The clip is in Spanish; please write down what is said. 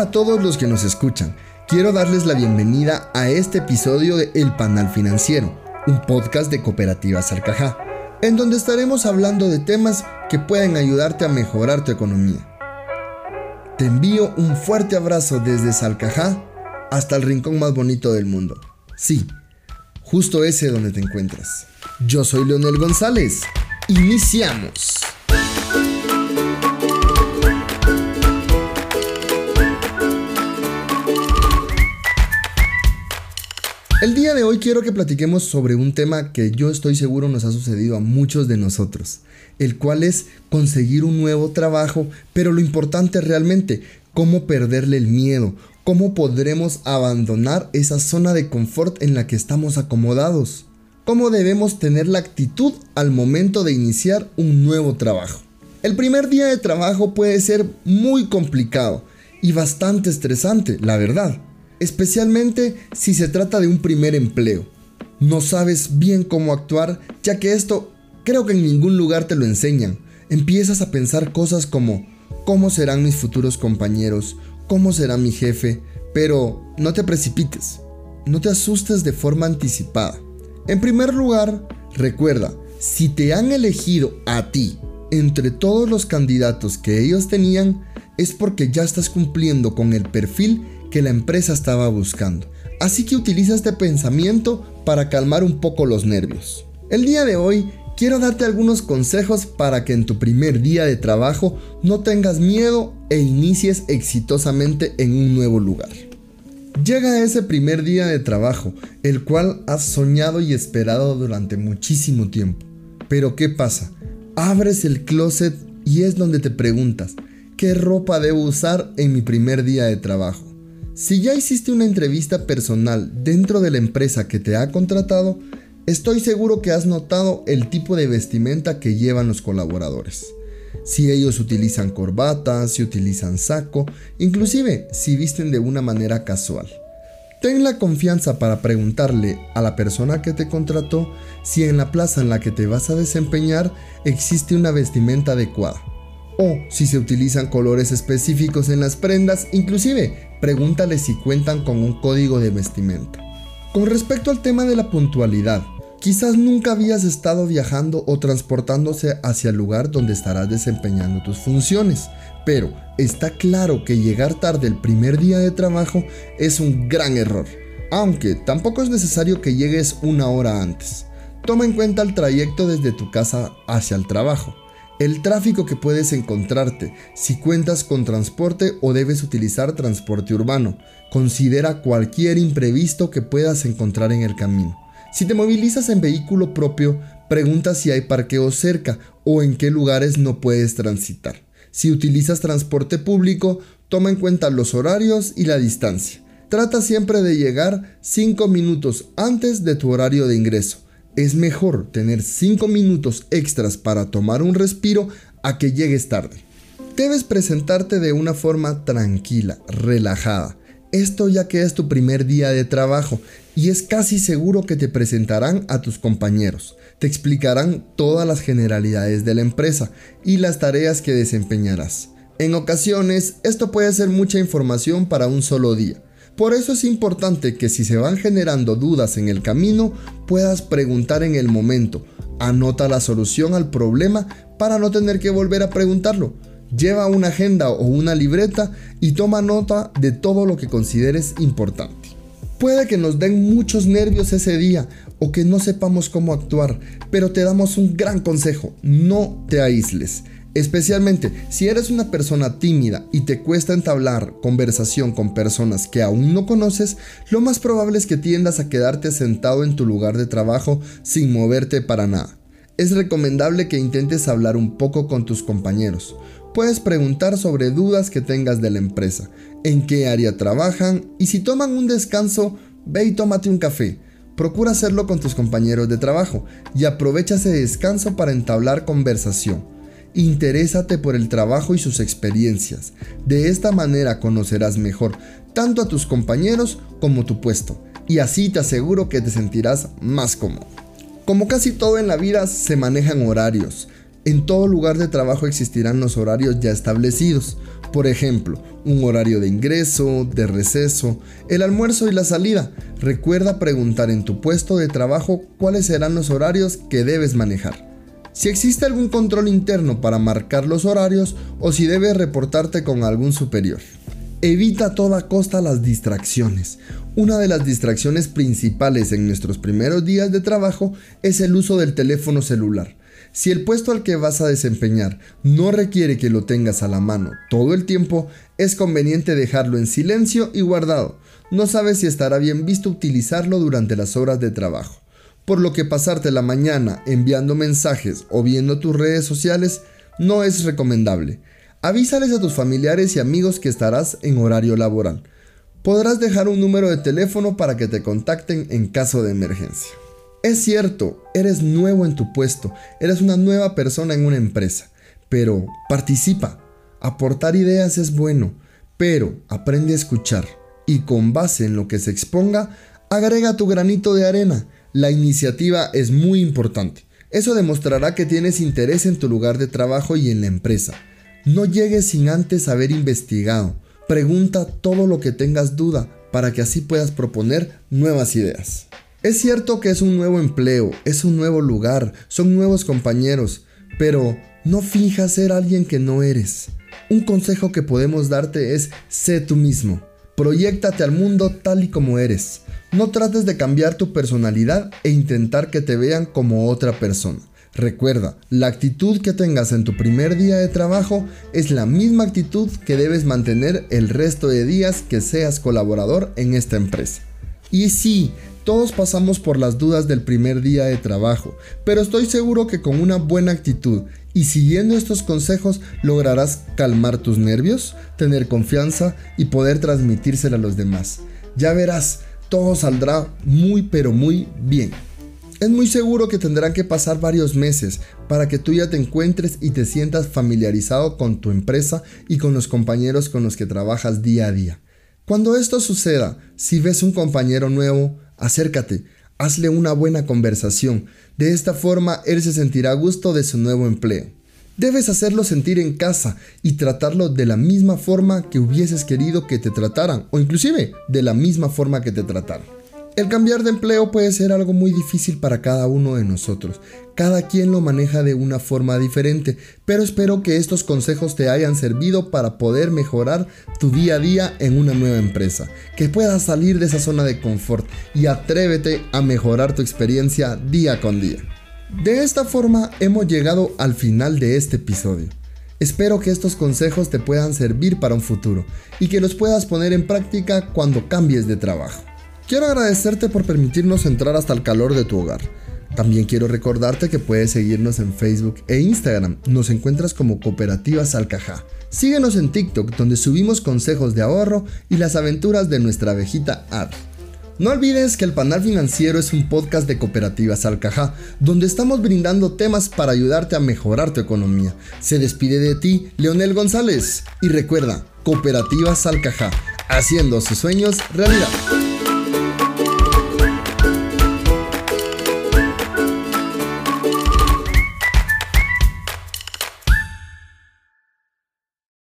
A todos los que nos escuchan. Quiero darles la bienvenida a este episodio de El Panal Financiero, un podcast de Cooperativa Salcajá, en donde estaremos hablando de temas que pueden ayudarte a mejorar tu economía. Te envío un fuerte abrazo desde Salcajá hasta el rincón más bonito del mundo. Sí, justo ese donde te encuentras. Yo soy Leonel González. Iniciamos. El día de hoy quiero que platiquemos sobre un tema que yo estoy seguro nos ha sucedido a muchos de nosotros, el cual es conseguir un nuevo trabajo, pero lo importante realmente, cómo perderle el miedo, cómo podremos abandonar esa zona de confort en la que estamos acomodados, cómo debemos tener la actitud al momento de iniciar un nuevo trabajo. El primer día de trabajo puede ser muy complicado y bastante estresante, la verdad especialmente si se trata de un primer empleo. No sabes bien cómo actuar, ya que esto creo que en ningún lugar te lo enseñan. Empiezas a pensar cosas como cómo serán mis futuros compañeros, cómo será mi jefe, pero no te precipites, no te asustes de forma anticipada. En primer lugar, recuerda, si te han elegido a ti entre todos los candidatos que ellos tenían, es porque ya estás cumpliendo con el perfil que la empresa estaba buscando. Así que utiliza este pensamiento para calmar un poco los nervios. El día de hoy quiero darte algunos consejos para que en tu primer día de trabajo no tengas miedo e inicies exitosamente en un nuevo lugar. Llega ese primer día de trabajo, el cual has soñado y esperado durante muchísimo tiempo. Pero ¿qué pasa? Abres el closet y es donde te preguntas, ¿qué ropa debo usar en mi primer día de trabajo? Si ya hiciste una entrevista personal dentro de la empresa que te ha contratado, estoy seguro que has notado el tipo de vestimenta que llevan los colaboradores. Si ellos utilizan corbata, si utilizan saco, inclusive si visten de una manera casual. Ten la confianza para preguntarle a la persona que te contrató si en la plaza en la que te vas a desempeñar existe una vestimenta adecuada o si se utilizan colores específicos en las prendas, inclusive pregúntale si cuentan con un código de vestimenta. Con respecto al tema de la puntualidad, quizás nunca habías estado viajando o transportándose hacia el lugar donde estarás desempeñando tus funciones, pero está claro que llegar tarde el primer día de trabajo es un gran error, aunque tampoco es necesario que llegues una hora antes. Toma en cuenta el trayecto desde tu casa hacia el trabajo el tráfico que puedes encontrarte, si cuentas con transporte o debes utilizar transporte urbano. Considera cualquier imprevisto que puedas encontrar en el camino. Si te movilizas en vehículo propio, pregunta si hay parqueo cerca o en qué lugares no puedes transitar. Si utilizas transporte público, toma en cuenta los horarios y la distancia. Trata siempre de llegar 5 minutos antes de tu horario de ingreso es mejor tener 5 minutos extras para tomar un respiro a que llegues tarde. Debes presentarte de una forma tranquila, relajada. Esto ya que es tu primer día de trabajo y es casi seguro que te presentarán a tus compañeros. Te explicarán todas las generalidades de la empresa y las tareas que desempeñarás. En ocasiones, esto puede ser mucha información para un solo día por eso es importante que si se van generando dudas en el camino, puedas preguntar en el momento. Anota la solución al problema para no tener que volver a preguntarlo. Lleva una agenda o una libreta y toma nota de todo lo que consideres importante. Puede que nos den muchos nervios ese día o que no sepamos cómo actuar, pero te damos un gran consejo, no te aísles. Especialmente si eres una persona tímida y te cuesta entablar conversación con personas que aún no conoces, lo más probable es que tiendas a quedarte sentado en tu lugar de trabajo sin moverte para nada. Es recomendable que intentes hablar un poco con tus compañeros. Puedes preguntar sobre dudas que tengas de la empresa, en qué área trabajan y si toman un descanso, ve y tómate un café. Procura hacerlo con tus compañeros de trabajo y aprovecha ese descanso para entablar conversación. Interésate por el trabajo y sus experiencias. De esta manera conocerás mejor tanto a tus compañeros como tu puesto, y así te aseguro que te sentirás más cómodo. Como casi todo en la vida se manejan horarios. En todo lugar de trabajo existirán los horarios ya establecidos. Por ejemplo, un horario de ingreso, de receso, el almuerzo y la salida. Recuerda preguntar en tu puesto de trabajo cuáles serán los horarios que debes manejar. Si existe algún control interno para marcar los horarios o si debes reportarte con algún superior. Evita a toda costa las distracciones. Una de las distracciones principales en nuestros primeros días de trabajo es el uso del teléfono celular. Si el puesto al que vas a desempeñar no requiere que lo tengas a la mano todo el tiempo, es conveniente dejarlo en silencio y guardado. No sabes si estará bien visto utilizarlo durante las horas de trabajo. Por lo que pasarte la mañana enviando mensajes o viendo tus redes sociales no es recomendable. Avísales a tus familiares y amigos que estarás en horario laboral. Podrás dejar un número de teléfono para que te contacten en caso de emergencia. Es cierto, eres nuevo en tu puesto, eres una nueva persona en una empresa, pero participa. Aportar ideas es bueno, pero aprende a escuchar y con base en lo que se exponga, agrega tu granito de arena. La iniciativa es muy importante. Eso demostrará que tienes interés en tu lugar de trabajo y en la empresa. No llegues sin antes haber investigado. Pregunta todo lo que tengas duda para que así puedas proponer nuevas ideas. Es cierto que es un nuevo empleo, es un nuevo lugar, son nuevos compañeros, pero no finjas ser alguien que no eres. Un consejo que podemos darte es sé tú mismo. Proyéctate al mundo tal y como eres. No trates de cambiar tu personalidad e intentar que te vean como otra persona. Recuerda, la actitud que tengas en tu primer día de trabajo es la misma actitud que debes mantener el resto de días que seas colaborador en esta empresa. Y sí, todos pasamos por las dudas del primer día de trabajo, pero estoy seguro que con una buena actitud y siguiendo estos consejos lograrás calmar tus nervios, tener confianza y poder transmitírsela a los demás. Ya verás, todo saldrá muy pero muy bien. Es muy seguro que tendrán que pasar varios meses para que tú ya te encuentres y te sientas familiarizado con tu empresa y con los compañeros con los que trabajas día a día. Cuando esto suceda, si ves un compañero nuevo, acércate, hazle una buena conversación. De esta forma él se sentirá a gusto de su nuevo empleo. Debes hacerlo sentir en casa y tratarlo de la misma forma que hubieses querido que te trataran o inclusive de la misma forma que te trataron. El cambiar de empleo puede ser algo muy difícil para cada uno de nosotros. Cada quien lo maneja de una forma diferente, pero espero que estos consejos te hayan servido para poder mejorar tu día a día en una nueva empresa, que puedas salir de esa zona de confort y atrévete a mejorar tu experiencia día con día. De esta forma hemos llegado al final de este episodio. Espero que estos consejos te puedan servir para un futuro y que los puedas poner en práctica cuando cambies de trabajo. Quiero agradecerte por permitirnos entrar hasta el calor de tu hogar. También quiero recordarte que puedes seguirnos en Facebook e Instagram. Nos encuentras como Cooperativas Alcajá. Síguenos en TikTok donde subimos consejos de ahorro y las aventuras de nuestra abejita Ar. No olvides que el Panal Financiero es un podcast de Cooperativas Alcajá, donde estamos brindando temas para ayudarte a mejorar tu economía. Se despide de ti, Leonel González. Y recuerda, Cooperativas Alcajá, haciendo sus sueños realidad.